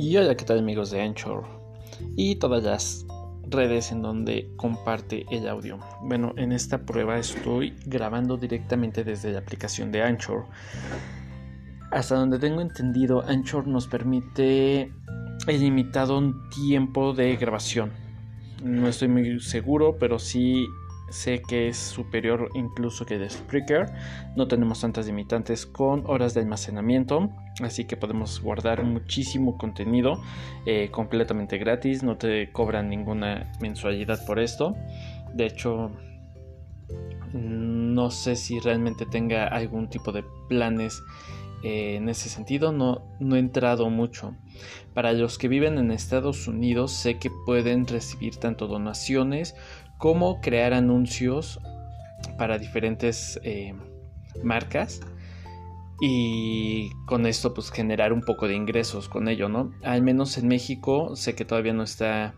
Y hola, ¿qué tal amigos de Anchor? Y todas las redes en donde comparte el audio. Bueno, en esta prueba estoy grabando directamente desde la aplicación de Anchor. Hasta donde tengo entendido, Anchor nos permite el limitado tiempo de grabación. No estoy muy seguro, pero sí sé que es superior incluso que de Spreaker. No tenemos tantas limitantes con horas de almacenamiento, así que podemos guardar muchísimo contenido eh, completamente gratis. No te cobran ninguna mensualidad por esto. De hecho, no sé si realmente tenga algún tipo de planes eh, en ese sentido no, no he entrado mucho. Para los que viven en Estados Unidos sé que pueden recibir tanto donaciones como crear anuncios para diferentes eh, marcas y con esto pues generar un poco de ingresos con ello, ¿no? Al menos en México sé que todavía no está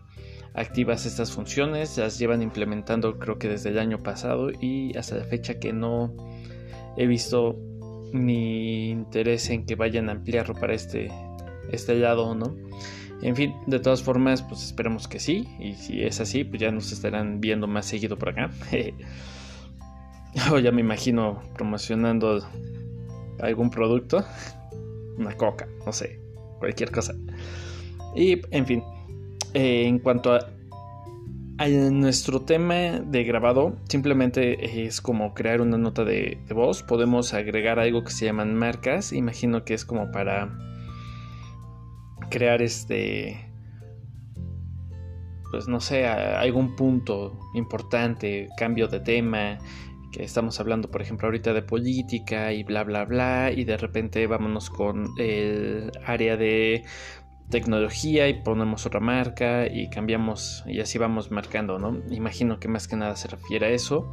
activas estas funciones, las llevan implementando creo que desde el año pasado y hasta la fecha que no he visto ni interés en que vayan a ampliarlo para este, este lado, ¿no? En fin, de todas formas, pues esperemos que sí. Y si es así, pues ya nos estarán viendo más seguido por acá. o ya me imagino promocionando algún producto. Una coca, no sé, cualquier cosa. Y, en fin, eh, en cuanto a, nuestro tema de grabado, simplemente es como crear una nota de voz. Podemos agregar algo que se llaman marcas. Imagino que es como para crear este pues no sé, algún punto importante, cambio de tema, que estamos hablando por ejemplo ahorita de política y bla bla bla y de repente vámonos con el área de tecnología y ponemos otra marca y cambiamos y así vamos marcando, ¿no? Imagino que más que nada se refiere a eso.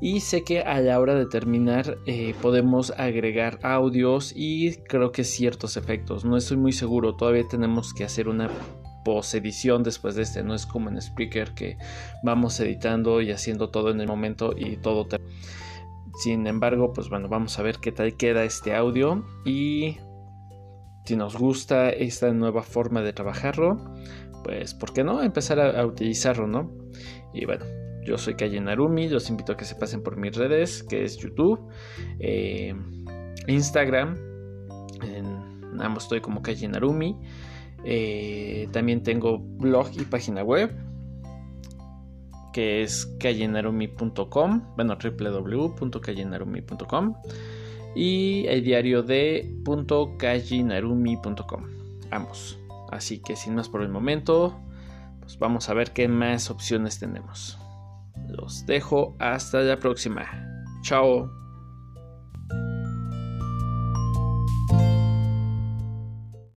Y sé que a la hora de terminar eh, podemos agregar audios y creo que ciertos efectos. No estoy muy seguro, todavía tenemos que hacer una post edición después de este. No es como en Spreaker que vamos editando y haciendo todo en el momento y todo. Sin embargo, pues bueno, vamos a ver qué tal queda este audio y si nos gusta esta nueva forma de trabajarlo, pues ¿por qué no empezar a, utilizarlo, no? Y bueno, yo soy Calle Narumi, los invito a que se pasen por mis redes, que es YouTube, eh, Instagram, en ambos estoy como Calle Narumi. Eh, también tengo blog y página web que es callenarumi.com, bueno, www.callenarumi.com y el diario de .kajinarumi.com ambos. Así que sin más por el momento pues vamos a ver qué más opciones tenemos. Los dejo hasta la próxima. Chao